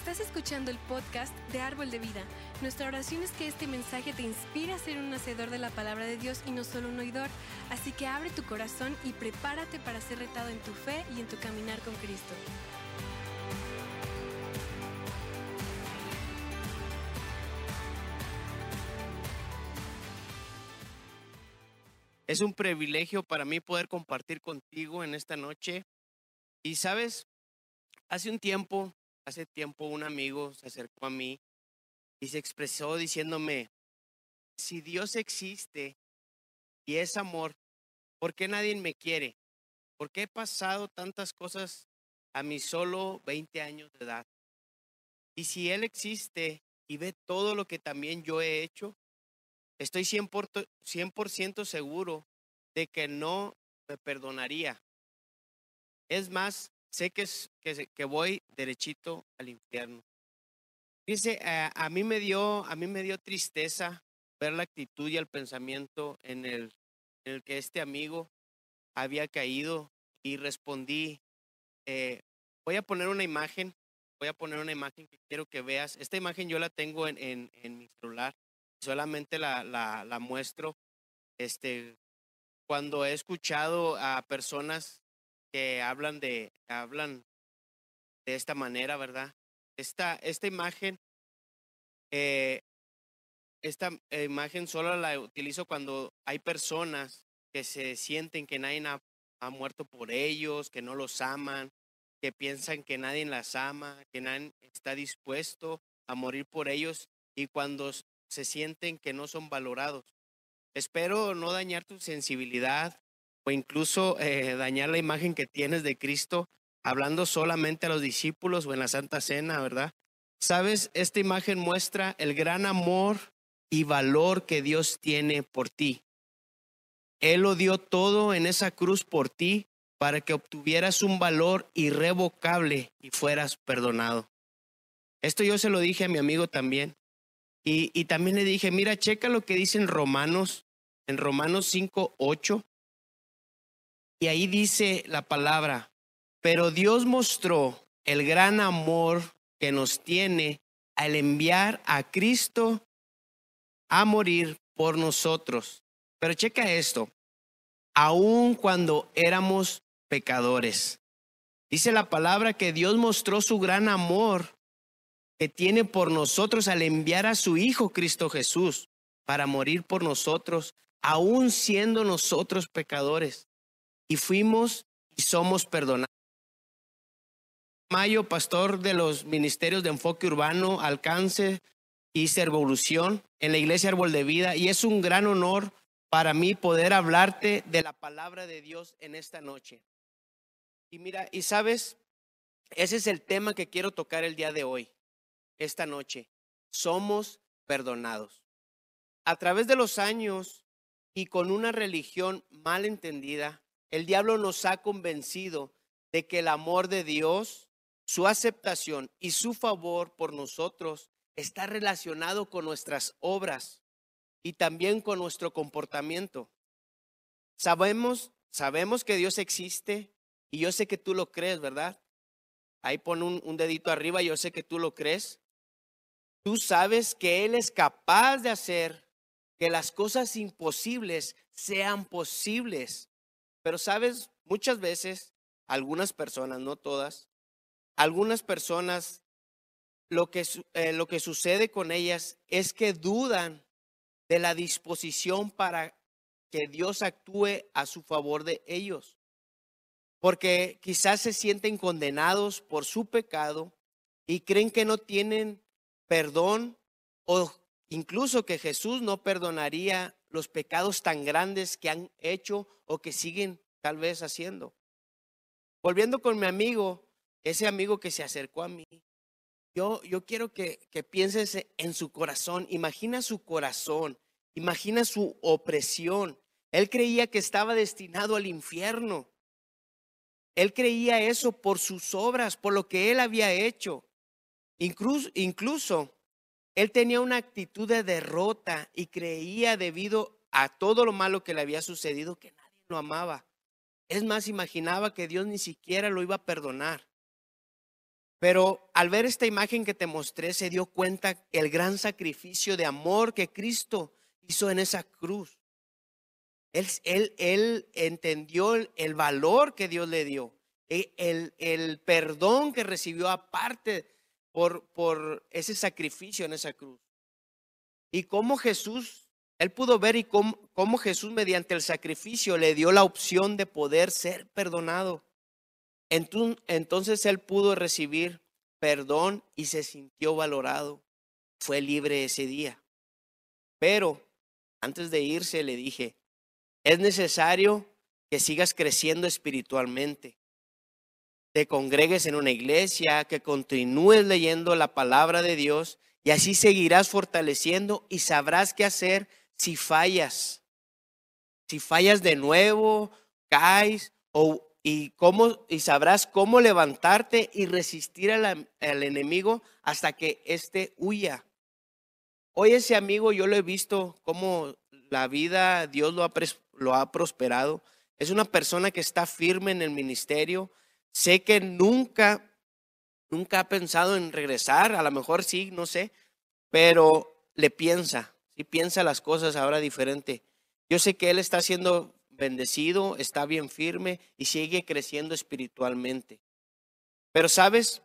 Estás escuchando el podcast de Árbol de Vida. Nuestra oración es que este mensaje te inspire a ser un hacedor de la palabra de Dios y no solo un oidor. Así que abre tu corazón y prepárate para ser retado en tu fe y en tu caminar con Cristo. Es un privilegio para mí poder compartir contigo en esta noche. Y sabes, hace un tiempo, hace tiempo un amigo se acercó a mí y se expresó diciéndome, si Dios existe y es amor, ¿por qué nadie me quiere? ¿Por qué he pasado tantas cosas a mis solo 20 años de edad? Y si Él existe y ve todo lo que también yo he hecho, estoy 100%, seguro de que no me perdonaría. Es más, sé que, que, que voy derechito al infierno. Dice, eh, a mí me dio, a mí me dio tristeza ver la actitud y el pensamiento en el, el que este amigo había caído y respondí, eh, voy a poner una imagen, voy a poner una imagen que quiero que veas. Esta imagen yo la tengo en, en, en mi celular solamente la, la, la muestro este, cuando he escuchado a personas que hablan de, hablan de esta manera, ¿verdad? Esta, esta imagen, eh, esta imagen solo la utilizo cuando hay personas que se sienten que nadie ha, ha, muerto por ellos, que no los aman, que piensan que nadie las ama, que nadie está dispuesto a morir por ellos. Y cuando se sienten que no son valorados. Espero no dañar tu sensibilidad o incluso eh, dañar la imagen que tienes de Cristo hablando solamente a los discípulos o en la Santa Cena, ¿verdad? Sabes, esta imagen muestra el gran amor y valor que Dios tiene por ti. Él lo dio todo en esa cruz por ti para que obtuvieras un valor irrevocable y fueras perdonado. Esto yo se lo dije a mi amigo también. Y, también le dije, mira, checa lo que dice en Romanos, en Romanos 5, 8. Y ahí dice la palabra, pero Dios mostró el gran amor que nos tiene al enviar a Cristo a morir por nosotros. Pero checa esto, aun cuando éramos pecadores. Dice la palabra que Dios mostró su gran amor que tiene por nosotros al enviar a su Hijo Cristo Jesús para morir por nosotros, aún siendo nosotros pecadores. Y fuimos y somos perdonados. Mayo, pastor de los ministerios de enfoque urbano, alcance y servolución en la iglesia Árbol de Vida. Y es un gran honor para mí poder hablarte de la palabra de Dios en esta noche. Y mira, y sabes, ese es el tema que quiero tocar el día de hoy esta noche. Somos perdonados. A través de los años y con una religión mal entendida, el diablo nos ha convencido de que el amor de Dios, su aceptación y su favor por nosotros está relacionado con nuestras obras y también con nuestro comportamiento. Sabemos, sabemos que Dios existe y yo sé que tú lo crees, ¿verdad? Ahí pon un, un dedito arriba, yo sé que tú lo crees. Tú sabes que Él es capaz de hacer que las cosas imposibles sean posibles. Pero sabes, muchas veces, algunas personas, no todas, algunas personas, lo que, eh, lo que sucede con ellas es que dudan de la disposición para que Dios actúe a su favor de ellos. Porque quizás se sienten condenados por su pecado y creen que no tienen perdón o incluso que Jesús no perdonaría los pecados tan grandes que han hecho o que siguen tal vez haciendo. Volviendo con mi amigo, ese amigo que se acercó a mí, yo, yo quiero que, que pienses en su corazón, imagina su corazón, imagina su opresión. Él creía que estaba destinado al infierno. Él creía eso por sus obras, por lo que él había hecho. Incluso, incluso él tenía una actitud de derrota y creía debido a todo lo malo que le había sucedido que nadie lo amaba. Es más, imaginaba que Dios ni siquiera lo iba a perdonar. Pero al ver esta imagen que te mostré, se dio cuenta el gran sacrificio de amor que Cristo hizo en esa cruz. Él, él, él entendió el, valor que Dios le dio, e, el, el perdón que recibió aparte por, por ese sacrificio en esa cruz. Y cómo Jesús, él pudo ver y cómo, cómo Jesús mediante el sacrificio le dio la opción de poder ser perdonado. Entonces él pudo recibir perdón y se sintió valorado. Fue libre ese día. Pero antes de irse le dije, es necesario que sigas creciendo espiritualmente, te congregues en una iglesia, que continúes leyendo la palabra de Dios y así seguirás fortaleciendo y sabrás qué hacer si fallas. Si fallas de nuevo, caes o y, cómo, y sabrás cómo levantarte y resistir al, enemigo hasta que éste huya. Hoy ese amigo yo lo he visto como la vida, Dios lo ha, lo ha prosperado. Es una persona que está firme en el ministerio. Sé que nunca, nunca ha pensado en regresar, a lo mejor sí, no sé, pero le piensa, sí piensa las cosas ahora diferente. Yo sé que él está haciendo bendecido, está bien firme y sigue creciendo espiritualmente. Pero sabes,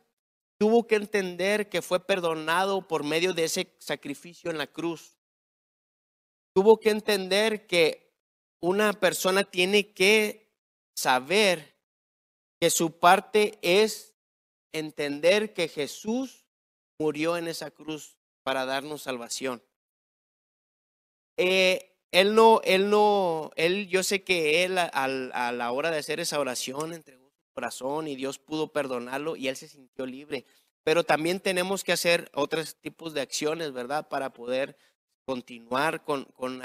tuvo que entender que fue perdonado por medio de ese sacrificio en la cruz. Tuvo que entender que una persona tiene que saber que su parte es entender que Jesús murió en esa cruz para darnos salvación. Eh, él no, él no, él, yo sé que él a, la hora de hacer esa oración entregó su corazón y Dios pudo perdonarlo y él se sintió libre. Pero también tenemos que hacer otros tipos de acciones, ¿verdad? Para poder continuar con, con,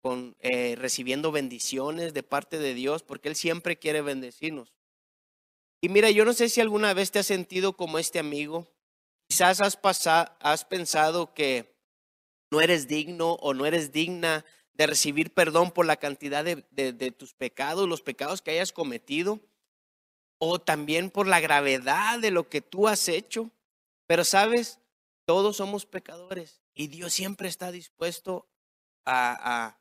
con eh, recibiendo bendiciones de parte de Dios, porque Él siempre quiere bendecirnos. Y mira, yo no sé si alguna vez te has sentido como este amigo. Quizás has, pasado, has pensado que no eres digno o no eres digna de recibir perdón por la cantidad de, tus pecados, los pecados que hayas cometido, o también por la gravedad de lo que tú has hecho. Pero sabes, todos somos pecadores y Dios siempre está dispuesto a,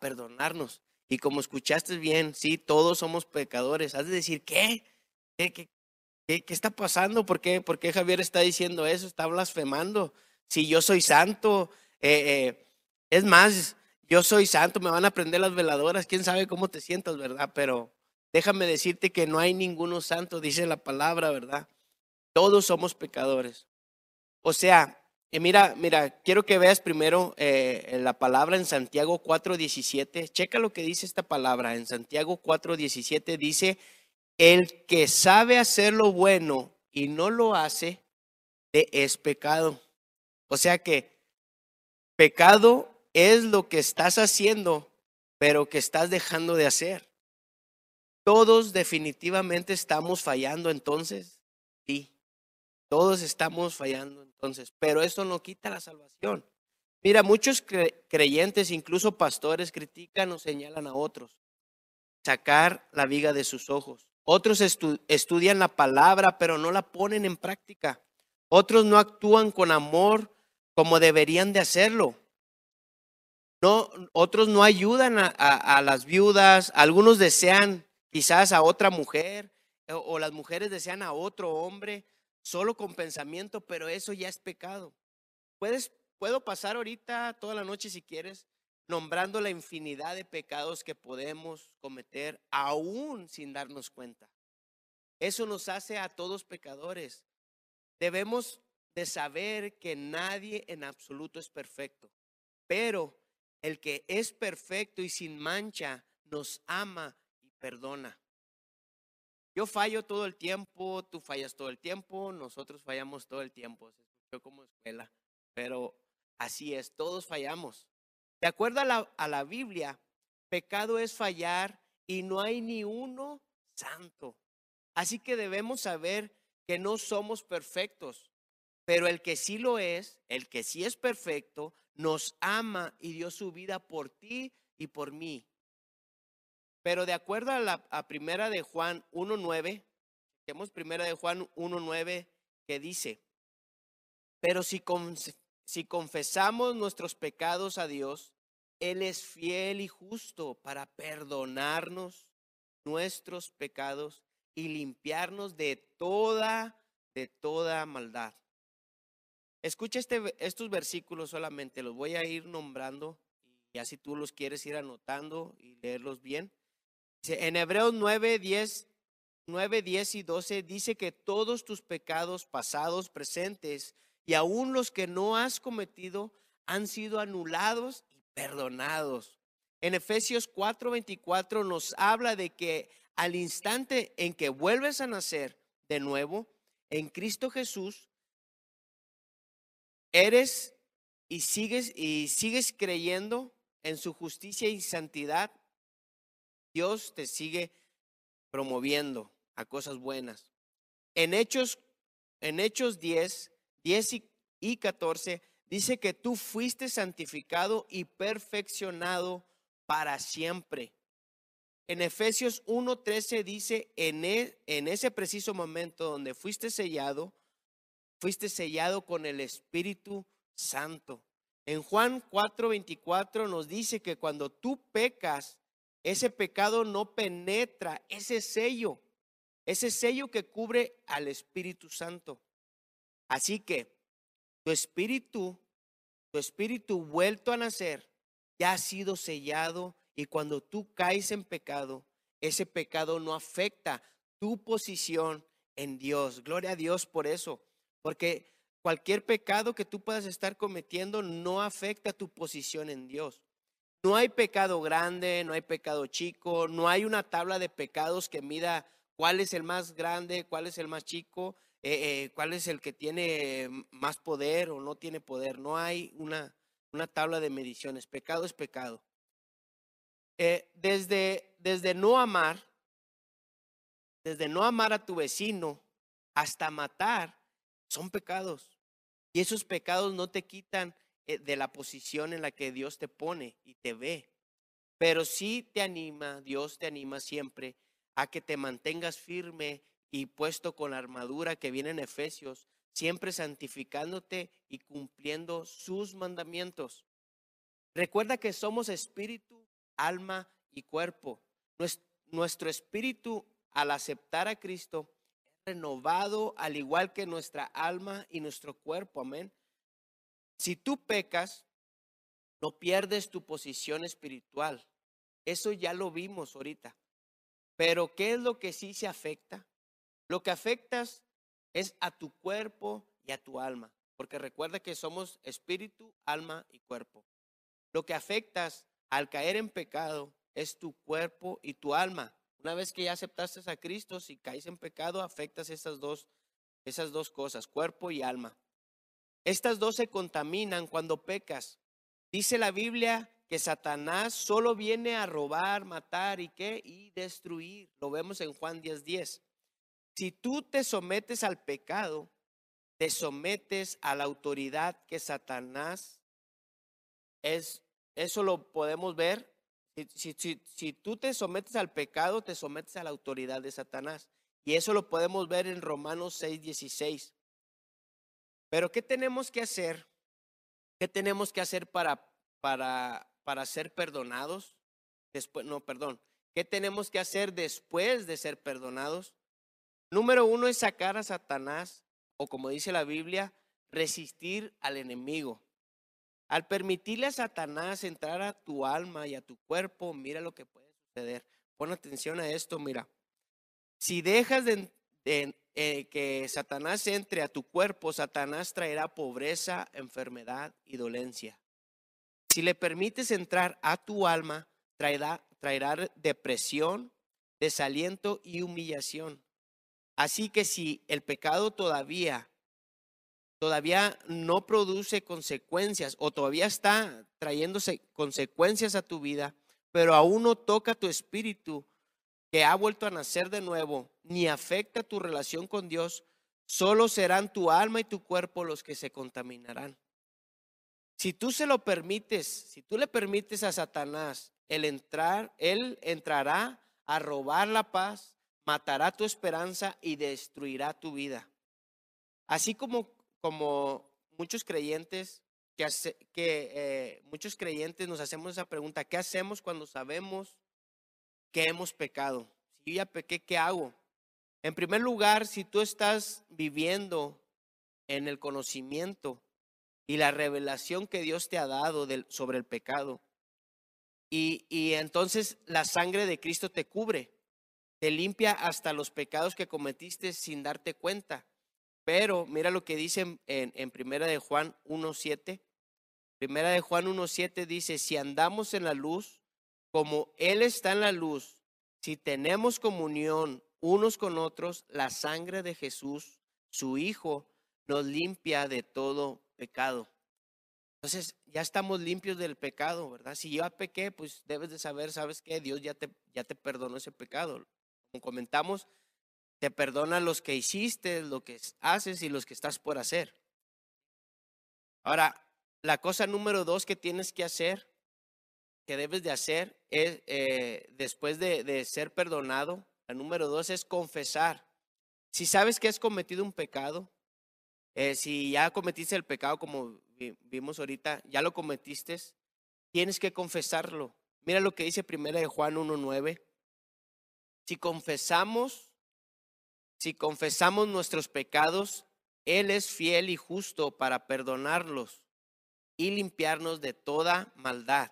perdonarnos. Y como escuchaste bien, sí, todos somos pecadores. Has de decir, ¿qué? ¿Qué, qué, qué, está pasando? ¿Por qué, ¿Por qué Javier está diciendo eso? Está blasfemando. Si yo soy santo, eh, eh, es más, yo soy santo, me van a prender las veladoras, quién sabe cómo te sientas, ¿verdad? Pero déjame decirte que no hay ninguno santo, dice la palabra, ¿verdad? Todos somos pecadores. O sea, eh, mira, mira, quiero que veas primero eh, la palabra en Santiago 4:17. Checa lo que dice esta palabra. En Santiago 4:17 dice, el que sabe hacer lo bueno y no lo hace, es pecado. O sea que pecado es lo que estás haciendo, pero que estás dejando de hacer. Todos definitivamente estamos fallando entonces. Sí, todos estamos fallando entonces, pero eso no quita la salvación. Mira, muchos creyentes, incluso pastores, critican o señalan a otros. Sacar la viga de sus ojos. Otros estudian la palabra, pero no la ponen en práctica. Otros no actúan con amor como deberían de hacerlo. No, otros no ayudan a, las viudas, algunos desean quizás a otra mujer o, o las mujeres desean a otro hombre solo con pensamiento, pero eso ya es pecado. Puedes, puedo pasar ahorita toda la noche si quieres nombrando la infinidad de pecados que podemos cometer aún sin darnos cuenta. Eso nos hace a todos pecadores. Debemos de saber que nadie en absoluto es perfecto, pero el que es perfecto y sin mancha nos ama y perdona. Yo fallo todo el tiempo, tú fallas todo el tiempo, nosotros fallamos todo el tiempo. Se escuchó como escuela, pero así es, todos fallamos. De acuerdo a la, a la Biblia, pecado es fallar y no hay ni uno santo. Así que debemos saber que no somos perfectos, pero el que sí lo es, el que sí es perfecto, nos ama y dio su vida por ti y por mí. Pero de acuerdo a la primera de Juan 1.9, tenemos primera de Juan 1.9, que dice, pero si, si confesamos nuestros pecados a Dios, Él es fiel y justo para perdonarnos nuestros pecados y limpiarnos de toda, de toda maldad. Escucha este, estos versículos solamente, los voy a ir nombrando y así tú los quieres ir anotando y leerlos bien. En Hebreos 9, 10, 9, 10 y 12 dice que todos tus pecados pasados, presentes y aún los que no has cometido han sido anulados y perdonados. En Efesios 4, 24 nos habla de que al instante en que vuelves a nacer de nuevo en Cristo Jesús, eres y sigues y sigues creyendo en su justicia y santidad, Dios te sigue promoviendo a cosas buenas. En Hechos, en Hechos 10, 10 y 14, dice que tú fuiste santificado y perfeccionado para siempre. En Efesios 1:13 dice, en, e, en ese preciso momento donde fuiste sellado, fuiste sellado con el Espíritu Santo. En Juan 4:24 nos dice que cuando tú pecas, ese pecado no penetra ese sello, ese sello que cubre al Espíritu Santo. Así que tu espíritu, tu espíritu vuelto a nacer, ya ha sido sellado y cuando tú caes en pecado, ese pecado no afecta tu posición en Dios. Gloria a Dios por eso. Porque cualquier pecado que tú puedas estar cometiendo no afecta tu posición en Dios. No hay pecado grande, no hay pecado chico, no hay una tabla de pecados que mida cuál es el más grande, cuál es el más chico, eh, eh, cuál es el que tiene más poder o no tiene poder. No hay una, una tabla de mediciones. Pecado es pecado. Eh, desde, desde no amar, desde no amar a tu vecino hasta matar, son pecados. Y esos pecados no te quitan eh, de la posición en la que Dios te pone y te ve. Pero sí te anima, Dios te anima siempre a que te mantengas firme y puesto con la armadura que viene en Efesios, siempre santificándote y cumpliendo sus mandamientos. Recuerda que somos espíritu, alma y cuerpo. Nuestro espíritu, al aceptar a Cristo, renovado al igual que nuestra alma y nuestro cuerpo. Amén. Si tú pecas, no pierdes tu posición espiritual. Eso ya lo vimos ahorita. Pero ¿qué es lo que sí se afecta? Lo que afectas es a tu cuerpo y a tu alma. Porque recuerda que somos espíritu, alma y cuerpo. Lo que afectas al caer en pecado es tu cuerpo y tu alma. Una vez que ya aceptaste a Cristo, si caes en pecado, afectas esas dos, esas dos cosas, cuerpo y alma. Estas dos se contaminan cuando pecas. Dice la Biblia que Satanás solo viene a robar, matar y qué? Y destruir. Lo vemos en Juan 10:10. 10. Si tú te sometes al pecado, te sometes a la autoridad que Satanás es. Eso lo podemos ver si, tú te sometes al pecado, te sometes a la autoridad de Satanás. Y eso lo podemos ver en Romanos 6, 16. Pero ¿qué tenemos que hacer? ¿Qué tenemos que hacer para, para, para ser perdonados? Después, no, perdón. ¿Qué tenemos que hacer después de ser perdonados? Número uno es sacar a Satanás, o como dice la Biblia, resistir al enemigo. Al permitirle a Satanás entrar a tu alma y a tu cuerpo, mira lo que puede suceder. Pon atención a esto, mira. Si dejas de, eh, que Satanás entre a tu cuerpo, Satanás traerá pobreza, enfermedad y dolencia. Si le permites entrar a tu alma, traerá, traerá depresión, desaliento y humillación. Así que si el pecado todavía todavía no produce consecuencias o todavía está trayéndose consecuencias a tu vida, pero aún no toca tu espíritu que ha vuelto a nacer de nuevo, ni afecta tu relación con Dios, solo serán tu alma y tu cuerpo los que se contaminarán. Si tú se lo permites, si tú le permites a Satanás el entrar, él entrará a robar la paz, matará tu esperanza y destruirá tu vida. Así como, como muchos creyentes que, que eh, muchos creyentes nos hacemos esa pregunta, ¿qué hacemos cuando sabemos que hemos pecado? Si yo ya pequé, ¿qué hago? En primer lugar, si tú estás viviendo en el conocimiento y la revelación que Dios te ha dado sobre el pecado, y, y entonces la sangre de Cristo te cubre, te limpia hasta los pecados que cometiste sin darte cuenta. Pero mira lo que dice en, en, Primera de Juan 1.7. Primera de Juan 1.7 dice, si andamos en la luz, como Él está en la luz, si tenemos comunión unos con otros, la sangre de Jesús, su Hijo, nos limpia de todo pecado. Entonces, ya estamos limpios del pecado, ¿verdad? Si yo pequé, pues debes de saber, ¿sabes qué? Dios ya te, ya te perdonó ese pecado. Como comentamos, te perdona los que hiciste, lo que haces y los que estás por hacer. Ahora, la cosa número dos que tienes que hacer, que debes de hacer, es eh, después de, ser perdonado, la número dos es confesar. Si sabes que has cometido un pecado, eh, si ya cometiste el pecado como vimos ahorita, ya lo cometiste, tienes que confesarlo. Mira lo que dice primera de Juan 1.9. Si confesamos, si confesamos nuestros pecados, Él es fiel y justo para perdonarlos y limpiarnos de toda maldad.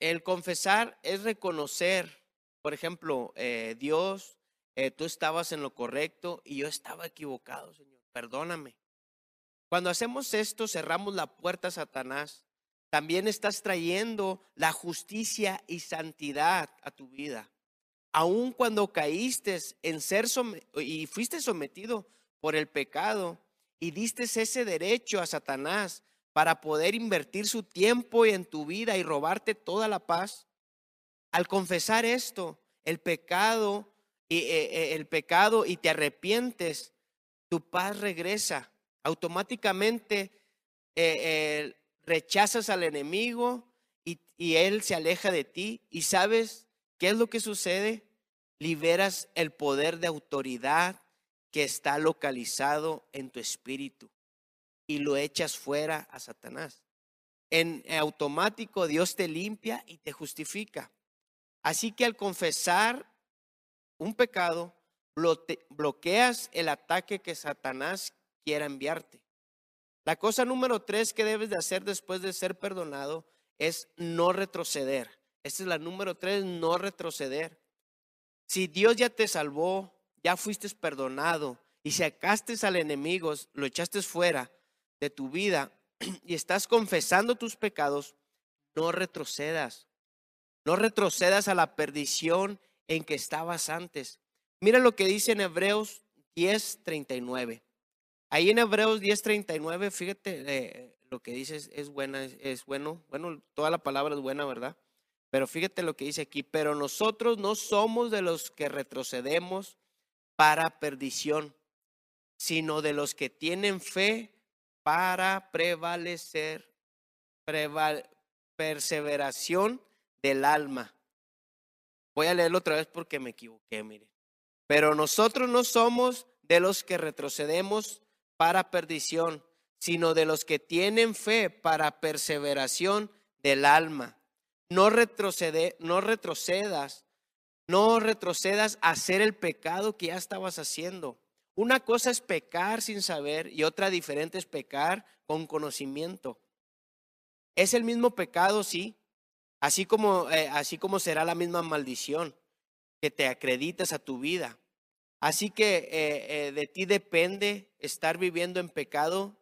El confesar es reconocer, por ejemplo, eh, Dios, eh, tú estabas en lo correcto y yo estaba equivocado, Señor, perdóname. Cuando hacemos esto, cerramos la puerta a Satanás. También estás trayendo la justicia y santidad a tu vida aun cuando caíste en ser y fuiste sometido por el pecado y diste ese derecho a Satanás para poder invertir su tiempo en tu vida y robarte toda la paz, al confesar esto, el pecado y eh, eh, el pecado y te arrepientes, tu paz regresa. Automáticamente eh, rechazas al enemigo y él se aleja de ti y sabes ¿Qué es lo que sucede? Liberas el poder de autoridad que está localizado en tu espíritu y lo echas fuera a Satanás. En automático Dios te limpia y te justifica. Así que al confesar un pecado, bloqueas el ataque que Satanás quiera enviarte. La cosa número tres que debes de hacer después de ser perdonado es no retroceder. Esta es la número tres, no retroceder. Si Dios ya te salvó, ya fuiste perdonado y sacaste al enemigo, lo echaste fuera de tu vida y estás confesando tus pecados, no retrocedas. No retrocedas a la perdición en que estabas antes. Mira lo que dice en Hebreos 10:39. Ahí en Hebreos 10:39, fíjate eh, lo que dice es, buena, es bueno. Bueno, toda la palabra es buena, ¿verdad? Pero fíjate lo que dice aquí, pero nosotros no somos de los que retrocedemos para perdición, sino de los que tienen fe para prevalecer, perseveración del alma. Voy a leerlo otra vez porque me equivoqué, mire. Pero nosotros no somos de los que retrocedemos para perdición, sino de los que tienen fe para perseveración del alma no, retrocede, no retrocedas, no retrocedas a hacer el pecado que ya estabas haciendo. Una cosa es pecar sin saber y otra diferente es pecar con conocimiento. Es el mismo pecado, sí, así como, eh, así como será la misma maldición que te acreditas a tu vida. Así que eh, eh, de ti depende estar viviendo en pecado,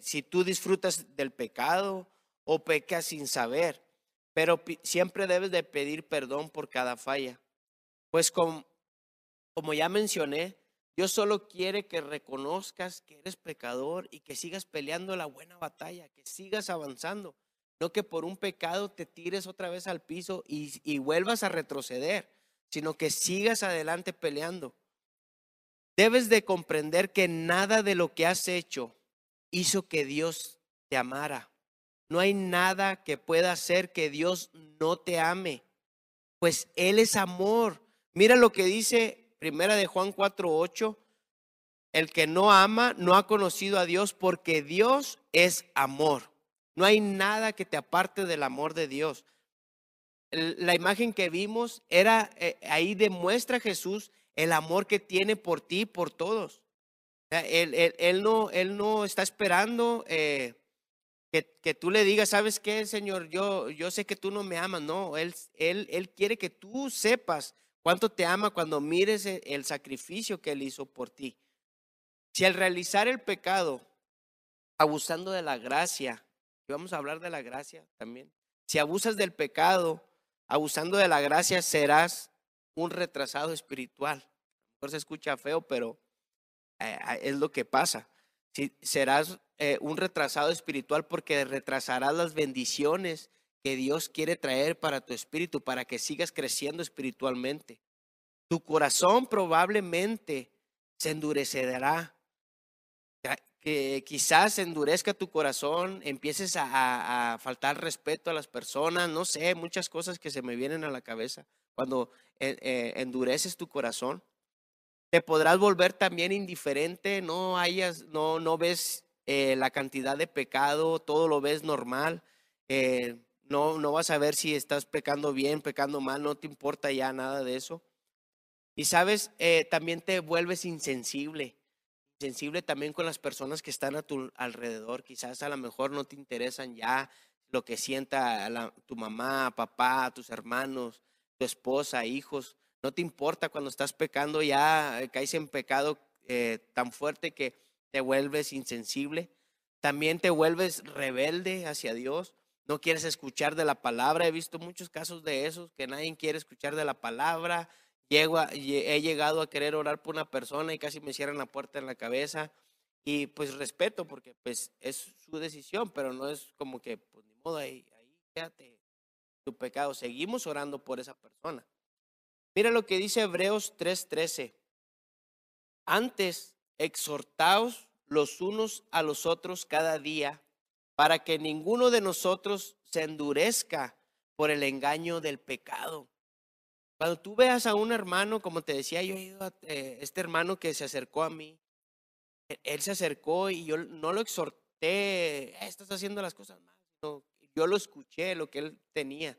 si tú disfrutas del pecado o pecas sin saber pero siempre debes de pedir perdón por cada falla. Pues como, como ya mencioné, Dios solo quiere que reconozcas que eres pecador y que sigas peleando la buena batalla, que sigas avanzando, no que por un pecado te tires otra vez al piso y, y vuelvas a retroceder, sino que sigas adelante peleando. Debes de comprender que nada de lo que has hecho hizo que Dios te amara. No hay nada que pueda hacer que Dios no te ame, pues Él es amor. Mira lo que dice Primera de Juan 4:8. el que no ama no ha conocido a Dios porque Dios es amor. No hay nada que te aparte del amor de Dios. La imagen que vimos era, eh, ahí demuestra Jesús el amor que tiene por ti, por todos. Él, no, él no está esperando eh, que, que, tú le digas, ¿sabes qué, Señor? Yo, yo sé que tú no me amas. No, él, él, él quiere que tú sepas cuánto te ama cuando mires el, el sacrificio que Él hizo por ti. Si al realizar el pecado, abusando de la gracia, y vamos a hablar de la gracia también, si abusas del pecado, abusando de la gracia, serás un retrasado espiritual. Mejor se escucha feo, pero eh, es lo que pasa. Si, serás eh, un retrasado espiritual porque retrasarás las bendiciones que Dios quiere traer para tu espíritu, para que sigas creciendo espiritualmente. Tu corazón probablemente se endurecerá que quizás endurezca tu corazón, empieces a, faltar respeto a las personas, no sé, muchas cosas que se me vienen a la cabeza cuando eh, eh, endureces tu corazón. Te podrás volver también indiferente, no hayas, no, no ves eh, la cantidad de pecado, todo lo ves normal, no, no vas a ver si estás pecando bien, pecando mal, no te importa ya nada de eso. Y sabes, también te vuelves insensible sensible también con las personas que están a tu alrededor. Quizás a lo mejor no te interesan ya lo que sienta tu mamá, papá, tus hermanos, tu esposa, hijos. No te importa cuando estás pecando, ya eh, caes en pecado eh, tan fuerte que te vuelves insensible. También te vuelves rebelde hacia Dios. No quieres escuchar de la palabra. He visto muchos casos de esos que nadie quiere escuchar de la palabra, he llegado a querer orar por una persona y casi me cierran la puerta en la cabeza. Y pues respeto porque pues es su decisión, pero no es como que, pues ni modo, ahí, ahí quédate tu pecado. Seguimos orando por esa persona. Mira lo que dice Hebreos 3:13. Antes, exhortaos los unos a los otros cada día para que ninguno de nosotros se endurezca por el engaño del pecado. Cuando tú veas a un hermano, como te decía, yo he ido a eh, este hermano que se acercó a mí, e, él se acercó y yo no lo exhorté, eh, estás haciendo las cosas mal, yo lo escuché, lo que él tenía,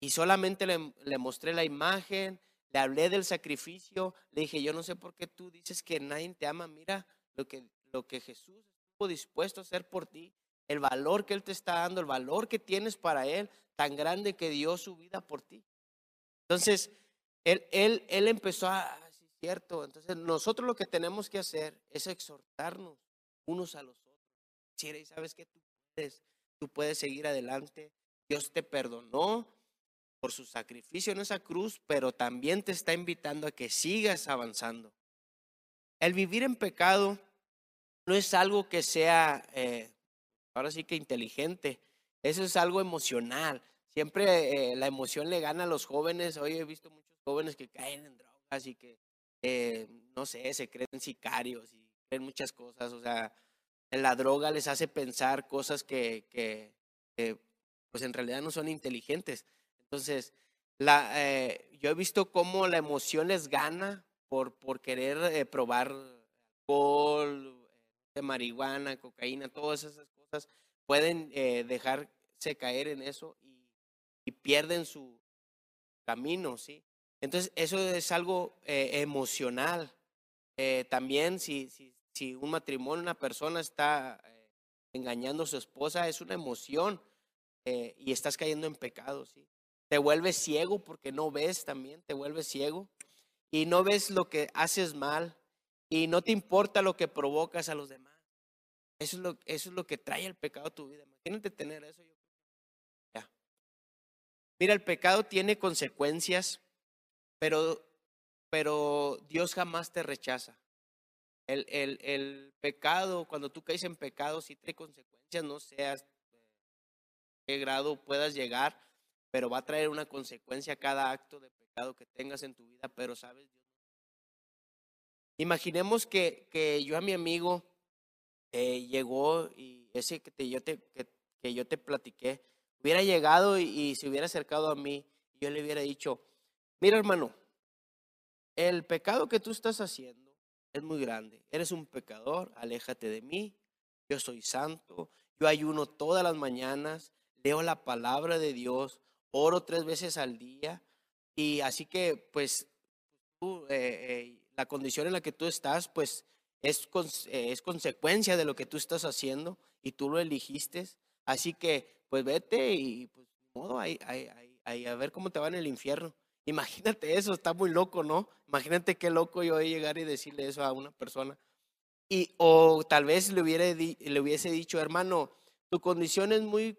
y solamente le, le mostré la imagen, le hablé del sacrificio, le dije, yo no sé por qué tú dices que nadie te ama, mira lo que, lo que Jesús estuvo dispuesto a hacer por ti, el valor que Él te está dando, el valor que tienes para Él, tan grande que dio su vida por ti. Entonces, él, él, él empezó a, ah, sí, cierto, entonces nosotros lo que tenemos que hacer es exhortarnos unos a los otros. y sabes que tú puedes, tú puedes seguir adelante. Dios te perdonó por su sacrificio en esa cruz, pero también te está invitando a que sigas avanzando. El vivir en pecado no es algo que sea, eh, ahora sí que inteligente, eso es algo emocional. Siempre eh, la emoción le gana a los jóvenes. Hoy he visto muchos jóvenes que caen en drogas y que, eh, no sé, se creen sicarios y creen muchas cosas. O sea, la droga les hace pensar cosas que, que, pues en realidad no son inteligentes. Entonces, la, eh, yo he visto cómo la emoción les gana por, por querer probar alcohol, de marihuana, cocaína, todas esas cosas. Pueden dejarse caer en eso y pierden su camino, ¿sí? Entonces, eso es algo eh, emocional. Eh, también si, si, si, un matrimonio, una persona está eh, engañando a su esposa, es una emoción y estás cayendo en pecado, ¿sí? Te vuelves ciego porque no ves también, te vuelves ciego y no ves lo que haces mal y no te importa lo que provocas a los demás. Eso es lo, eso es lo que trae el pecado a tu vida. Imagínate tener eso. Mira, el pecado tiene consecuencias, pero, pero Dios jamás te rechaza. El, el, el, pecado, cuando tú caes en pecado, sí trae consecuencias, no seas eh, qué grado puedas llegar, pero va a traer una consecuencia a cada acto de pecado que tengas en tu vida, pero sabes, Dios Imaginemos que, que yo a mi amigo eh, llegó y ese que, te, yo te, que, que yo te platiqué, hubiera llegado y, se hubiera acercado a mí y yo le hubiera dicho, mira hermano, el pecado que tú estás haciendo es muy grande. Eres un pecador, aléjate de mí. Yo soy santo. Yo ayuno todas las mañanas, leo la palabra de Dios, oro tres veces al día. Y así que, pues, tú, eh, eh, la condición en la que tú estás, pues, es, eh, es consecuencia de lo que tú estás haciendo y tú lo eligiste. Así que, pues, vete y, pues, modo, ahí, a ver cómo te va en el infierno. Imagínate eso, está muy loco, ¿no? Imagínate qué loco yo voy llegar y decirle eso a una persona. Y, o tal vez le, hubiera le hubiese dicho, hermano, tu condición es muy,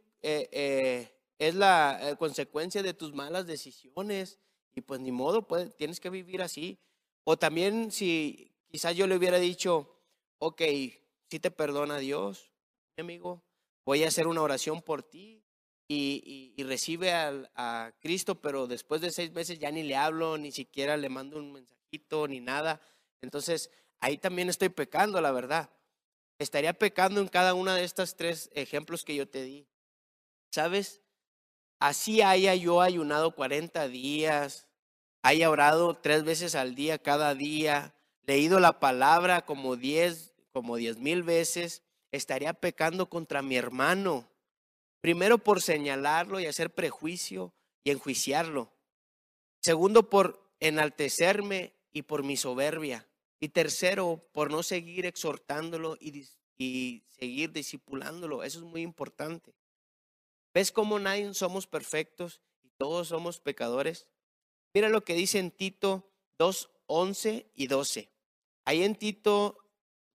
es la eh, consecuencia de tus malas decisiones y pues ni modo, pues, tienes que vivir así. O también si quizás yo le hubiera dicho, ok, si te perdona Dios, mi amigo, voy a hacer una oración por ti, y, recibe a Cristo, pero después de seis meses ya ni le hablo, ni siquiera le mando un mensajito, ni nada. Entonces, ahí también estoy pecando, la verdad. Estaría pecando en cada uno de estos tres ejemplos que yo te di. ¿Sabes? Así haya yo ayunado 40 días, haya orado tres veces al día, cada día, leído la palabra como diez, como diez mil veces, estaría pecando contra mi hermano Primero por señalarlo y hacer prejuicio y enjuiciarlo. Segundo por enaltecerme y por mi soberbia. Y tercero por no seguir exhortándolo y, y seguir discipulándolo. Eso es muy importante. ¿Ves cómo nadie somos perfectos y todos somos pecadores? Mira lo que dice en Tito 2, 11 y 12. Ahí en Tito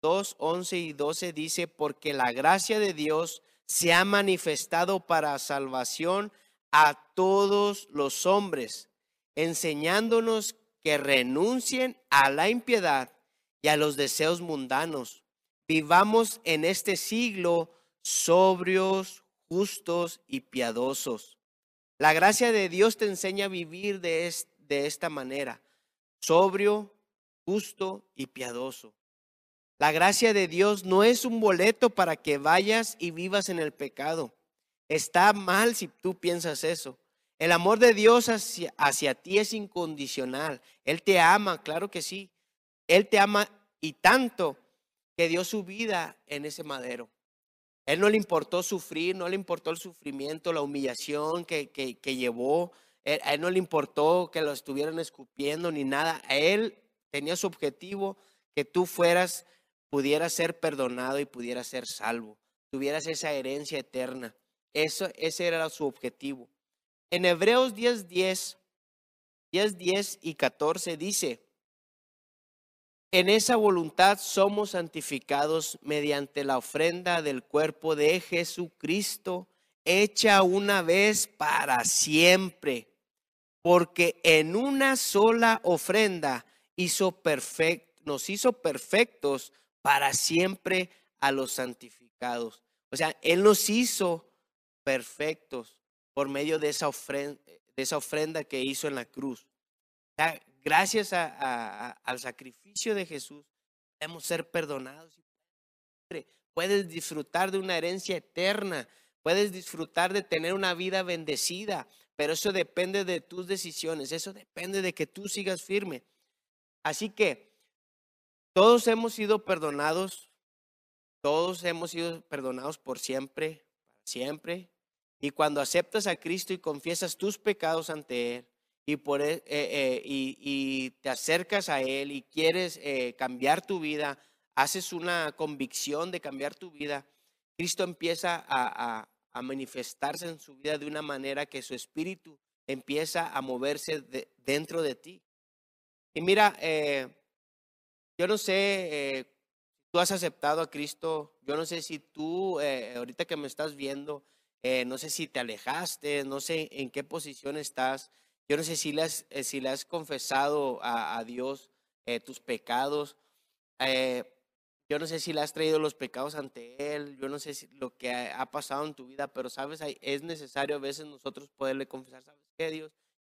2, 11 y 12 dice, porque la gracia de Dios se ha manifestado para salvación a todos los hombres, enseñándonos que renuncien a la impiedad y a los deseos mundanos. Vivamos en este siglo sobrios, justos y piadosos. La gracia de Dios te enseña a vivir de, de esta manera, sobrio, justo y piadoso. La gracia de Dios no es un boleto para que vayas y vivas en el pecado. Está mal si tú piensas eso. El amor de Dios hacia, ti es incondicional. Él te ama, claro que sí. Él te ama y tanto que dio su vida en ese madero. Él no le importó sufrir, no le importó el sufrimiento, la humillación que, que, llevó. a él no le importó que lo estuvieran escupiendo ni nada. A él tenía su objetivo que tú fueras pudiera ser perdonado y pudiera ser salvo, tuvieras esa herencia eterna. Eso, ese era su objetivo. En Hebreos 10, 10, 10, 10 y 14 dice, en esa voluntad somos santificados mediante la ofrenda del cuerpo de Jesucristo, hecha una vez para siempre, porque en una sola ofrenda hizo perfect, nos hizo perfectos para siempre a los santificados. O sea, Él nos hizo perfectos por medio de esa ofrenda, de esa ofrenda que hizo en la cruz. Gracias al sacrificio de Jesús, podemos ser perdonados. Puedes disfrutar de una herencia eterna, puedes disfrutar de tener una vida bendecida, pero eso depende de tus decisiones, eso depende de que tú sigas firme. Así que todos hemos sido perdonados, todos hemos sido perdonados por siempre, siempre. Y cuando aceptas a Cristo y confiesas tus pecados ante Él y, por, e, eh, eh, y, te acercas a Él y quieres eh, cambiar tu vida, haces una convicción de cambiar tu vida, Cristo empieza a, manifestarse en su vida de una manera que su espíritu empieza a moverse dentro de ti. Y mira, yo no sé, eh, tú has aceptado a Cristo, yo no sé si tú, eh, ahorita que me estás viendo, eh, no sé si te alejaste, no sé en qué posición estás, yo no sé si le has, si le has confesado a, Dios tus pecados, yo no sé si le has traído los pecados ante Él, yo no sé si lo que ha, pasado en tu vida, pero sabes, es necesario a veces nosotros poderle confesar, ¿sabes qué, Dios?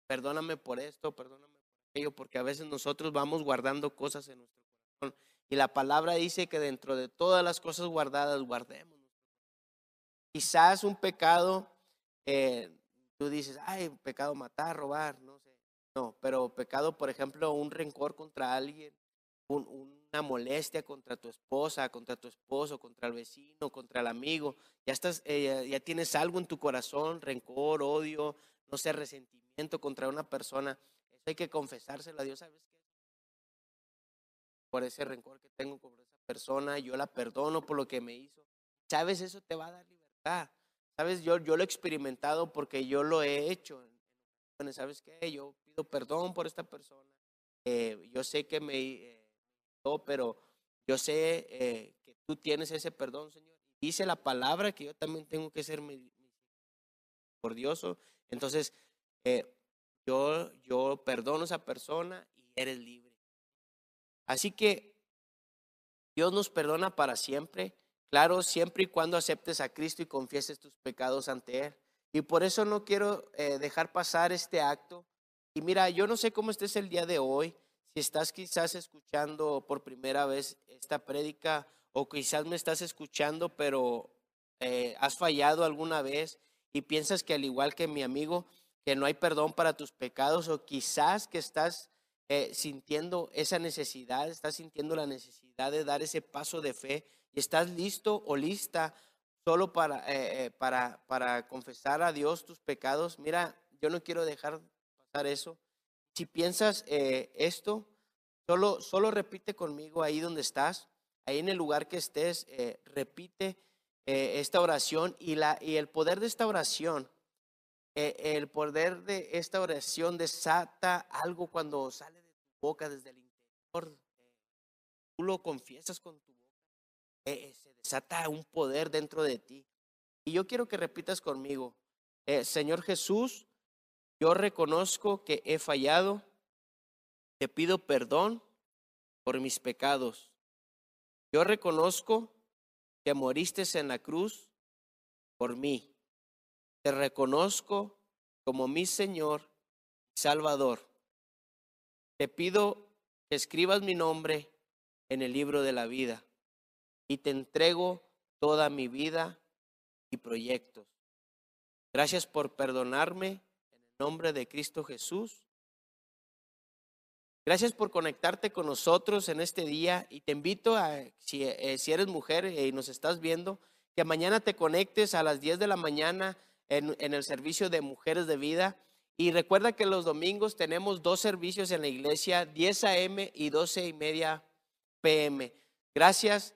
Perdóname por esto, perdóname por aquello, porque a veces nosotros vamos guardando cosas en nuestro y la palabra dice que dentro de todas las cosas guardadas, guardemos. Quizás un pecado, eh, tú dices, ay, pecado matar, robar, no sé. No, pero pecado, por ejemplo, un rencor contra alguien, una molestia contra tu esposa, contra tu esposo, contra el vecino, contra el amigo, ya estás, eh, ya tienes algo en tu corazón, rencor, odio, no sé, resentimiento contra una persona, eso hay que confesárselo a Dios, ¿sabes qué? Por ese rencor que tengo con esa persona, yo la perdono por lo que me hizo. ¿Sabes? Eso te va a dar libertad. ¿Sabes? Yo, yo lo he experimentado porque yo lo he hecho. ¿Sabes qué? Yo pido perdón por esta persona. Eh, yo sé que me... Eh, pero yo sé eh, que tú tienes ese perdón, Señor. Dice la palabra que yo también tengo que ser misericordioso. Entonces, eh, yo, yo perdono a esa persona y eres libre. Así que Dios nos perdona para siempre. Claro, siempre y cuando aceptes a Cristo y confieses tus pecados ante Él. Y por eso no quiero eh, dejar pasar este acto. Y mira, yo no sé cómo estés el día de hoy. Si estás quizás escuchando por primera vez esta prédica o quizás me estás escuchando pero eh, has fallado alguna vez y piensas que al igual que mi amigo, que no hay perdón para tus pecados o quizás que estás eh, sintiendo esa necesidad, estás sintiendo la necesidad de dar ese paso de fe y estás listo o lista solo para, eh, para, para confesar a Dios tus pecados. Mira, yo no quiero dejar pasar eso. Si piensas eh, esto, solo, solo repite conmigo ahí donde estás, ahí en el lugar que estés, eh, repite eh, esta oración y, la, y el poder de esta oración, el poder de esta oración desata algo cuando sale de tu boca desde el interior. tú lo confiesas con tu boca, se desata un poder dentro de ti. Y yo quiero que repitas conmigo, Señor Jesús, yo reconozco que he fallado, te pido perdón por mis pecados. Yo reconozco que moriste en la cruz por mí. Te reconozco como mi Señor y Salvador. Te pido que escribas mi nombre en el libro de la vida y te entrego toda mi vida y proyectos. Gracias por perdonarme nombre de Cristo Jesús. Gracias por conectarte con nosotros en este día y te invito a, si, eh, si eres mujer y nos estás viendo, que mañana te conectes a las 10 de la mañana en, en el servicio de Mujeres de Vida. Y recuerda que los domingos tenemos dos servicios en la iglesia, 10 a.m. y 12 y media p.m. Gracias,